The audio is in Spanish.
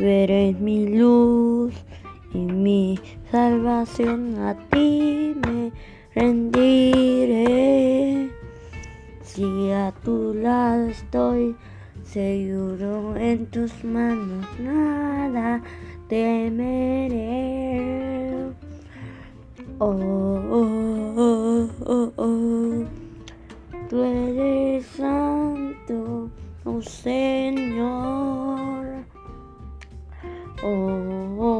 Tú eres mi luz y mi salvación. A ti me rendiré. Si a tu lado estoy, seguro en tus manos nada temeré. Oh, oh, oh, oh, Tú eres santo, oh Señor. 哦哦